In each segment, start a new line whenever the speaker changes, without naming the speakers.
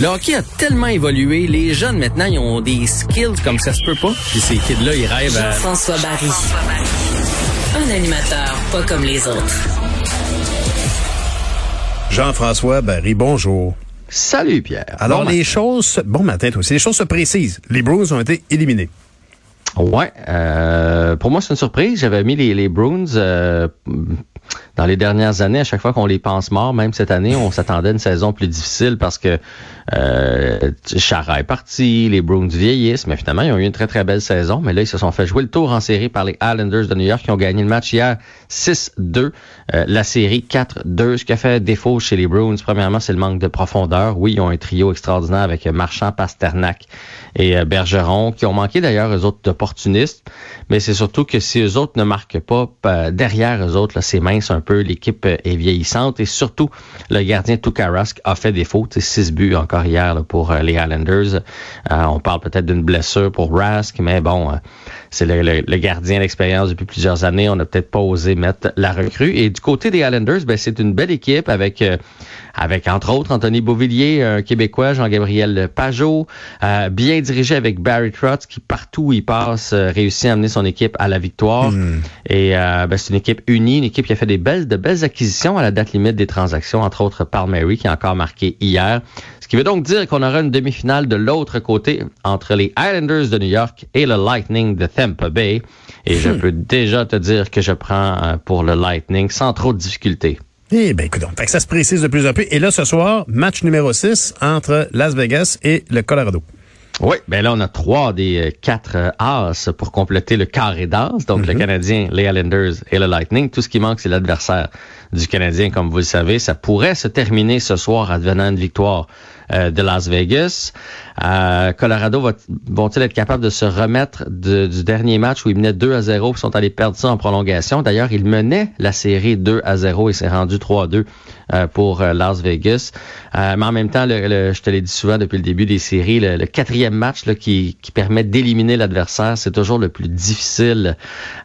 Le hockey a tellement évolué, les jeunes maintenant, ils ont des skills comme ça se peut pas. Puis ces kids-là, ils rêvent à...
Jean-François Barry. Un animateur pas comme les autres.
Jean-François Barry, bonjour.
Salut Pierre.
Alors les choses, bon matin toi aussi, les choses se précisent. Les Bruins ont été éliminés.
Ouais, euh, pour moi c'est une surprise. J'avais mis les, les Bruins euh, dans les dernières années, à chaque fois qu'on les pense morts, même cette année, on s'attendait à une saison plus difficile parce que euh, Chara est parti, les Bruins vieillissent, mais finalement, ils ont eu une très, très belle saison. Mais là, ils se sont fait jouer le tour en série par les Islanders de New York qui ont gagné le match hier 6-2. Euh, la série 4-2. Ce qui a fait défaut chez les Bruins, premièrement, c'est le manque de profondeur. Oui, ils ont un trio extraordinaire avec Marchand, Pasternak et euh, Bergeron, qui ont manqué d'ailleurs eux autres d'opportunistes. Mais c'est surtout que si eux autres ne marquent pas, euh, derrière eux autres, c'est mince un peu. L'équipe est vieillissante et surtout, le gardien Tukarask a fait défaut. Six buts encore hier pour les Islanders. on parle peut-être d'une blessure pour Rask, mais bon, c'est le, gardien d'expérience depuis plusieurs années. On n'a peut-être pas osé mettre la recrue. Et du côté des Islanders, ben, c'est une belle équipe avec, euh, avec entre autres Anthony Beauvillier, un Québécois, Jean-Gabriel Pajot, euh, bien dirigé avec Barry Trotz qui partout où il passe euh, réussit à amener son équipe à la victoire. Hmm. Et ben, c'est une équipe unie, une équipe qui a fait des belles, de belles acquisitions à la date limite des transactions, entre autres Palmieri qui a encore marqué hier qui veut donc dire qu'on aura une demi-finale de l'autre côté entre les Islanders de New York et le Lightning de Tampa Bay. Et je hmm. peux déjà te dire que je prends euh, pour le Lightning sans trop de difficultés.
Eh bien, écoute, ça se précise de plus en plus. Et là, ce soir, match numéro 6 entre Las Vegas et le Colorado.
Oui, ben là, on a trois des euh, quatre euh, As pour compléter le carré d'As. Donc, le mhm. Canadien, les Islanders et le Lightning. Tout ce qui manque, c'est l'adversaire du Canadien, comme vous le savez. Ça pourrait se terminer ce soir advenant une victoire de Las Vegas. Euh, Colorado vont-ils être capables de se remettre du dernier match où ils menaient 2 à 0 et sont allés perdre ça en prolongation? D'ailleurs, ils menaient la série 2 à 0 et s'est rendu 3 à 2 euh, pour Las Vegas. mais en même temps, le, je te l'ai dit souvent depuis le début des séries, le, quatrième match là, qui, qui permet d'éliminer l'adversaire, c'est toujours le plus difficile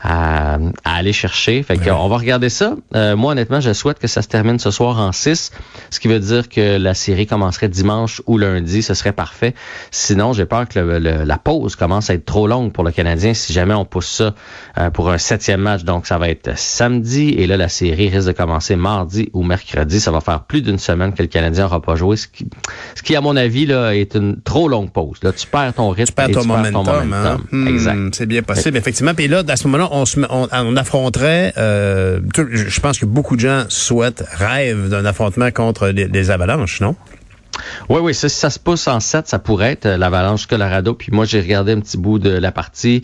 à, aller chercher. Fait qu'on va regarder ça. moi, honnêtement, je souhaite que ça se termine ce soir en 6, ce qui veut dire que la série commencerait dimanche ou lundi, ce serait parfait. Sinon, j'ai peur que la pause commence à être trop longue pour le Canadien si jamais on pousse ça euh, pour un septième match. Donc, ça va être samedi et là, la série risque de commencer mardi ou mercredi. Ça va faire plus d'une semaine que le Canadien n'aura pas joué, ce qui, ce qui, à mon avis, là, est une trop longue pause. Là, tu perds ton rythme.
Tu perds ton, momentum, hein? hmm,
exact.
C'est bien possible, effectivement. Puis là, à ce moment-là, on, se, on, affronterait, euh, je pense que beaucoup de gens souhaitent, rêvent d'un affrontement contre les avalanches, non?
Oui, oui, ça, si ça se pousse en 7, ça pourrait être euh, l'Avalanche Colorado. Puis moi, j'ai regardé un petit bout de la partie.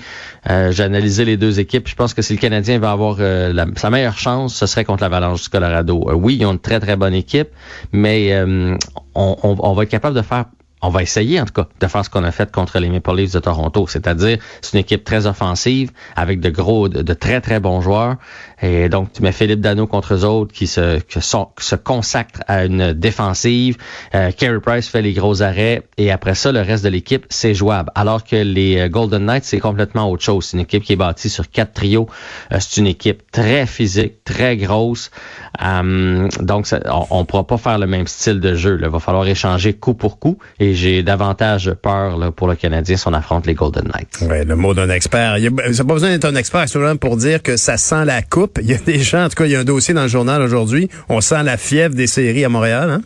Euh, j'ai analysé les deux équipes. Je pense que si le Canadien va avoir euh, sa meilleure chance, ce serait contre l'Avalanche Colorado. oui, ils ont une très, très bonne équipe, mais on, on, va être capable de faire on va essayer en tout cas de faire ce qu'on a fait contre les Maple Leafs de Toronto, c'est-à-dire c'est une équipe très offensive avec de gros, de, très très bons joueurs. Et donc tu mets Philippe Dano contre eux autres qui se qui se consacrent à une défensive. Euh, Carey Price fait les gros arrêts et après ça le reste de l'équipe c'est jouable. Alors que les euh, Golden Knights c'est complètement autre chose. C'est une équipe qui est bâtie sur quatre trios. Euh, c'est une équipe très physique, très grosse. Euh, donc on, ne pourra pas faire le même style de jeu. Il va falloir échanger coup pour coup j'ai davantage peur pour le Canadien si on affronte les Golden Knights.
Ouais, le mot d'un expert. Il n'y a pas besoin d'être un expert pour dire que ça sent la coupe. Il y a des gens, en tout cas, il y a un dossier dans le journal aujourd'hui. On sent la fièvre des séries à Montréal. Hein?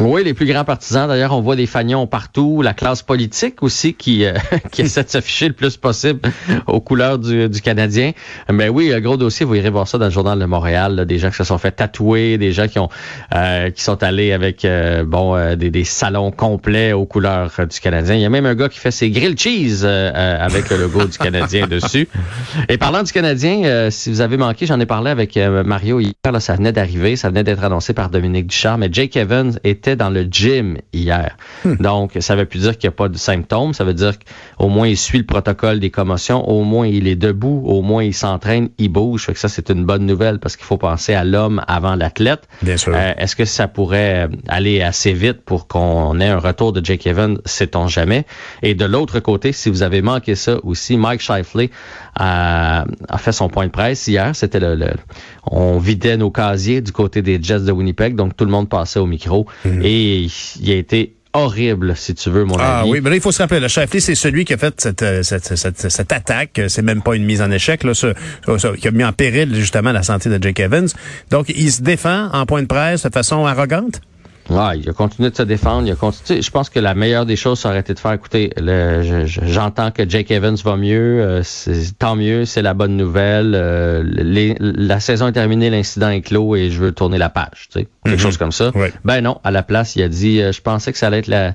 Oui, les plus grands partisans. D'ailleurs, on voit des fagnons partout. La classe politique aussi qui, euh, qui essaie de s'afficher le plus possible aux couleurs du, du Canadien. Mais oui, un gros dossier, vous irez voir ça dans le journal de Montréal. des gens qui se sont fait tatouer, des gens qui ont euh, qui sont allés avec euh, bon des, des, salons complets aux couleurs du Canadien. Il y a même un gars qui fait ses grilled cheese avec le logo du Canadien dessus. Et parlant du Canadien, si vous avez manqué, j'en ai parlé avec Mario hier. Là, ça venait d'arriver, ça venait d'être annoncé par Dominique Ducharme. Mais Jake Evans était dans le gym hier. Hmm. Donc, ça veut plus dire qu'il n'y a pas de symptômes. Ça veut dire qu'au moins, il suit le protocole des commotions. Au moins, il est debout. Au moins, il s'entraîne. Il bouge. Fait que ça, c'est une bonne nouvelle parce qu'il faut penser à l'homme avant l'athlète.
Bien sûr.
Euh, est-ce que ça pourrait aller assez vite pour qu'on ait un retour de Jake Evans? Sait-on jamais. Et de l'autre côté, si vous avez manqué ça aussi, Mike Shifley a, a fait son point de presse hier. C'était le, on vidait nos casiers du côté des Jets de Winnipeg, donc tout le monde passait au micro. Hmm. Et il a été horrible, si tu veux, mon
ah,
avis.
oui, mais là, il faut se rappeler, le Shifley, c'est celui qui a fait cette, euh, cette, cette, cette attaque. C'est même pas une mise en échec, là, ça, ça, qui a mis en péril, justement, la santé de Jake Evans. Donc, il se défend en point de presse de façon arrogante?
Ouais, il a continué de se défendre. Il a continué. Je pense que la meilleure des choses, ça aurait été de faire, écoutez, j'entends que Jake Evans va mieux, euh, tant mieux, c'est la bonne nouvelle. Euh, la saison est terminée, l'incident est clos et je veux tourner la page, tu sais, quelque mhm. chose comme ça. Ben non, à la place, il a dit, euh, je pensais que ça allait être la,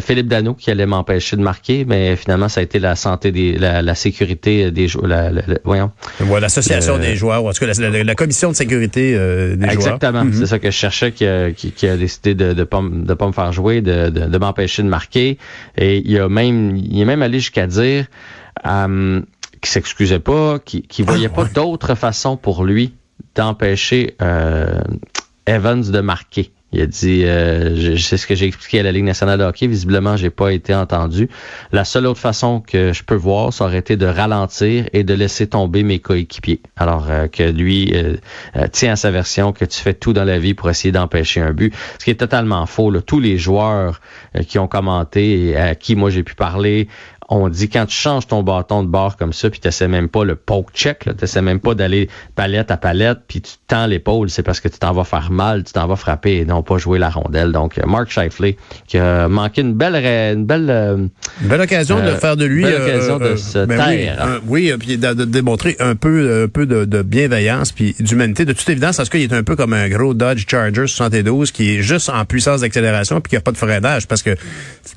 Philippe Dano qui allait m'empêcher de marquer, mais finalement, ça a été la santé des, la, sécurité des joueurs. voyons.
l'association des joueurs, ou en tout cas la, commission de sécurité des
joueurs. Exactement,
mhm.
c'est ça que je cherchais qui a, qui a décidé de de pas de pas me faire jouer, de, de, m'empêcher de marquer. Et il a même il est même allé jusqu'à dire euh, qu'il s'excusait pas, qu'il ne voyait ah, pas d'autre façon pour lui d'empêcher euh, Evans de marquer. Il a dit, euh, je, sais ce que j'ai expliqué à la Ligue nationale de hockey. Visiblement, j'ai pas été entendu. La seule autre façon que je peux voir, ça aurait été de ralentir et de laisser tomber mes coéquipiers. Alors euh, que lui euh, tient à sa version que tu fais tout dans la vie pour essayer d'empêcher un but, ce qui est totalement faux. Tous les joueurs qui ont commenté et à qui moi j'ai pu parler on dit quand tu changes ton bâton de bord comme ça, puis tu n'essaies même pas le poke check, tu n'essaies même pas d'aller palette à palette, puis tu tends l'épaule, c'est parce que tu t'en vas faire mal, tu t'en vas frapper et non pas jouer la rondelle. Donc, euh, Mark Shifley, qui a manqué une belle... Une belle,
euh, belle occasion de euh, faire de lui...
Belle occasion de se ben taire.
Oui, puis de, démontrer un peu, un peu de, bienveillance puis d'humanité. De toute évidence, parce qu'il est un peu comme un gros Dodge Charger 72 qui est juste en puissance d'accélération puis qui a pas de freinage, parce que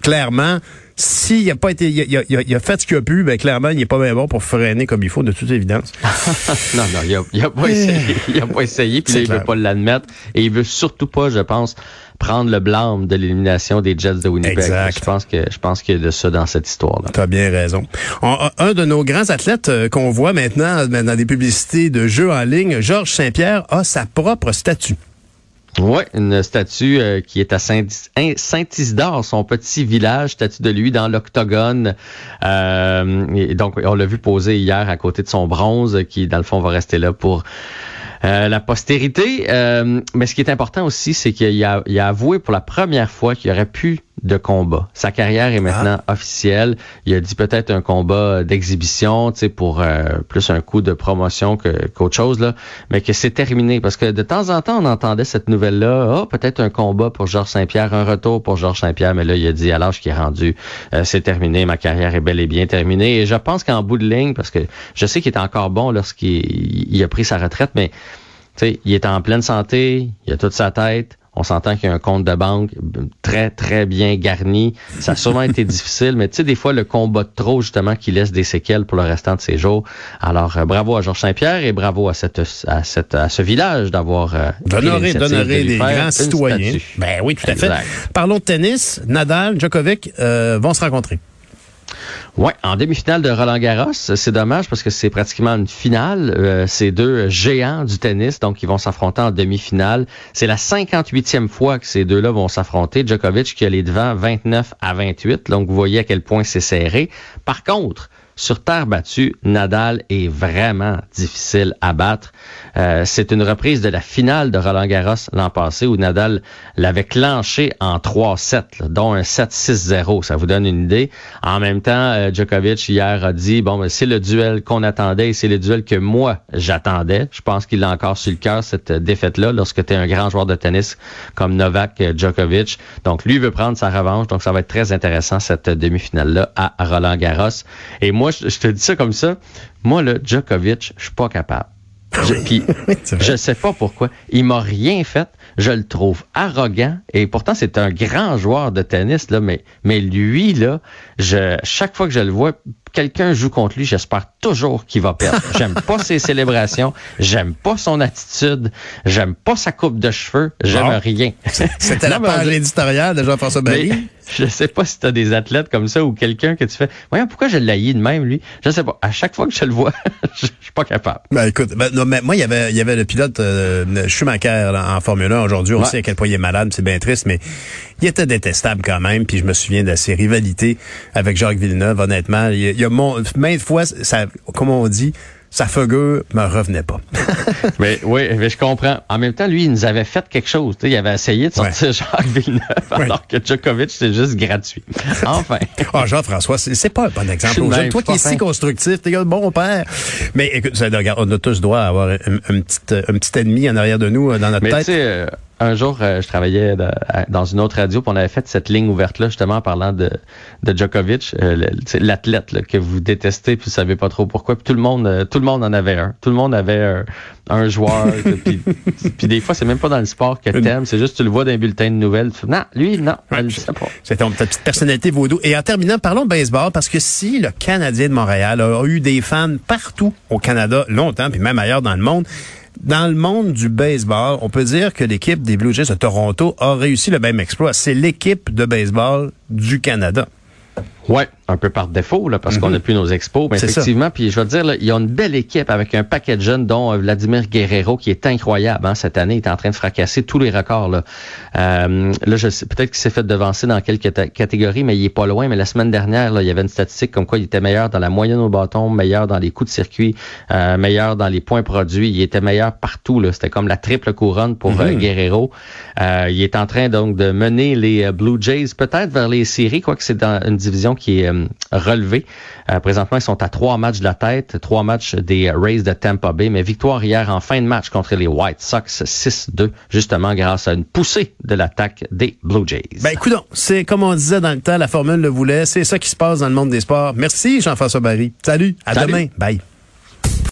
clairement s'il a pas été, il a, il a, fait ce qu'il a pu, ben clairement, il est pas bien bon pour freiner comme il faut, de toute évidence.
non, non, il a, il a pas essayé. Il a pas essayé, puis là, il veut pas l'admettre. Et il veut surtout pas, je pense, prendre le blâme de l'élimination des Jets de Winnipeg. Exact. Je pense que je pense qu'il y a de ça dans cette histoire-là.
Tu as bien raison. un de nos grands athlètes euh, qu'on voit maintenant dans des publicités de jeux en ligne, Georges Saint-Pierre, a sa propre statue.
Oui, une statue euh, qui est à Saint-Isidore, son petit village, statue de lui dans l'octogone. Euh, donc, on l'a vu poser hier à côté de son bronze, qui, dans le fond, va rester là pour euh, la postérité. Mais ce qui est important aussi, c'est qu'il a, a avoué pour la première fois qu'il aurait pu de combat. Sa carrière est maintenant ah. officielle. Il a dit peut-être un combat d'exhibition, tu sais, pour euh, plus un coup de promotion que, qu'autre chose, là, mais que c'est terminé. Parce que de temps en temps, on entendait cette nouvelle-là, oh, peut-être un combat pour Georges Saint-Pierre, un retour pour Georges Saint-Pierre, mais là, il a dit à l'âge qui est rendu, euh, c'est terminé, ma carrière est bel et bien terminée. Et je pense qu'en bout de ligne, parce que je sais qu'il est encore bon lorsqu'il il a pris sa retraite, mais tu sais, il est en pleine santé, il a toute sa tête on s'entend qu'il y a un compte de banque très, très bien garni. Ça a sûrement été difficile, mais tu sais, des fois, le combat de trop, justement, qui laisse des séquelles pour le restant de ses jours. Alors, euh, bravo à Georges Saint-Pierre et bravo à, cette, à, cette, à ce village d'avoir euh,
d'honorer, des grands citoyens. Ben oui, tout à fait. Parlons de tennis. Nadal, Djokovic euh, vont se rencontrer.
Ouais, en demi-finale de Roland Garros, c'est dommage parce que c'est pratiquement une finale. Euh, ces deux géants du tennis, donc ils vont s'affronter en demi-finale. C'est la 58e fois que ces deux-là vont s'affronter. Djokovic qui a les devants 29 à 28, donc vous voyez à quel point c'est serré. Par contre, sur terre battue, Nadal est vraiment difficile à battre. Euh, c'est une reprise de la finale de Roland Garros l'an passé où Nadal l'avait clenché en 3-7, dont un 7-6-0. Ça vous donne une idée. En même temps, euh, Djokovic hier a dit, bon, ben, c'est le duel qu'on attendait et c'est le duel que moi j'attendais. Je pense qu'il a encore sur le cœur cette défaite-là lorsque tu es un grand joueur de tennis comme Novak Djokovic. Donc lui veut prendre sa revanche. Donc ça va être très intéressant cette demi-finale-là à Roland Garros. Et moi, moi, je, te dis ça comme ça. Moi, le Djokovic, je suis pas capable. Je, puis, je sais pas pourquoi. Il m'a rien fait. Je le trouve arrogant. Et pourtant, c'est un grand joueur de tennis, là, mais, mais lui, là, je, chaque fois que je le vois, quelqu'un joue contre lui, j'espère toujours qu'il va perdre. J'aime pas ses célébrations, j'aime pas son attitude, j'aime pas sa coupe de cheveux, j'aime rien.
C'était la page éditoriale de Jean-François Barry.
Je sais pas si tu as des athlètes comme ça ou quelqu'un que tu fais. Voyons, pourquoi je l'haïs de même, lui? Je sais pas. À chaque fois que je le vois, je suis pas capable.
Ben, écoute, ben, non, mais moi, il y avait, il y avait le pilote euh, Schumacher en Formule 1 aujourd'hui. On sait à quel point il est malade, c'est bien triste, mais il était détestable quand même. Puis je me souviens de ses rivalités avec Jacques Villeneuve, honnêtement. Il, y a, il y a mon, maintes fois, ça, comme on dit, sa figure me revenait pas.
mais oui, mais je comprends. En même temps, lui, il nous avait fait quelque chose. il avait essayé de sortir Jacques Villeneuve, alors que Djokovic, c'est juste gratuit. Enfin.
Ah, Jean-François, c'est pas un bon exemple. Toi qui es si constructif, t'es un bon père. Mais écoute, on a tous droit à avoir un, petit, un petit ennemi en arrière de nous euh, dans notre tête.
Un jour, euh, je travaillais dans une autre radio, puis on avait fait cette ligne ouverte-là, justement, en parlant de, de Djokovic, euh, l'athlète que vous détestez, puis vous savez pas trop pourquoi. Puis tout le monde, euh, tout le monde en avait un. Tout le monde avait un, joueur. puis, puis, des fois, c'est même pas dans le sport que t'aimes, c'est juste tu le vois dans un bulletin de nouvelles. non, lui, non, pas.
C'est ta petite personnalité vaudou. Et en terminant, parlons de baseball, parce que si le Canadien de Montréal a eu des fans partout au Canada longtemps, puis même ailleurs dans le monde, dans le monde du baseball, on peut dire que l'équipe des Blue Jays de Toronto a réussi le même exploit. C'est l'équipe de baseball du Canada.
Ouais, un peu par défaut, là, parce qu'on n'a mhm. plus nos expos. Mais effectivement, puis je veux dire, là, il y a une belle équipe avec un paquet de jeunes, dont euh, Vladimir Guerrero, qui est incroyable. Hein, cette année, il est en train de fracasser tous les records. Là, euh, là je sais peut-être qu'il s'est fait devancer dans quelques catégories, mais il est pas loin. Mais la semaine dernière, là, il y avait une statistique comme quoi il était meilleur dans la moyenne au bâton, meilleur dans les coups de circuit, euh, meilleur dans les points produits. Il était meilleur partout. C'était comme la triple couronne pour euh, mhm. Guerrero. Euh, il est en train donc de mener les Blue Jays peut-être vers les séries, quoique c'est dans une division qui est euh, relevé. Euh, présentement, ils sont à trois matchs de la tête, trois matchs des Rays de Tampa Bay, mais victoire hier en fin de match contre les White Sox 6-2, justement grâce à une poussée de l'attaque des Blue Jays.
Ben écoute, c'est comme on disait dans le temps, la formule le voulait, c'est ça qui se passe dans le monde des sports. Merci Jean-François Barry. Salut, à demain. Bye.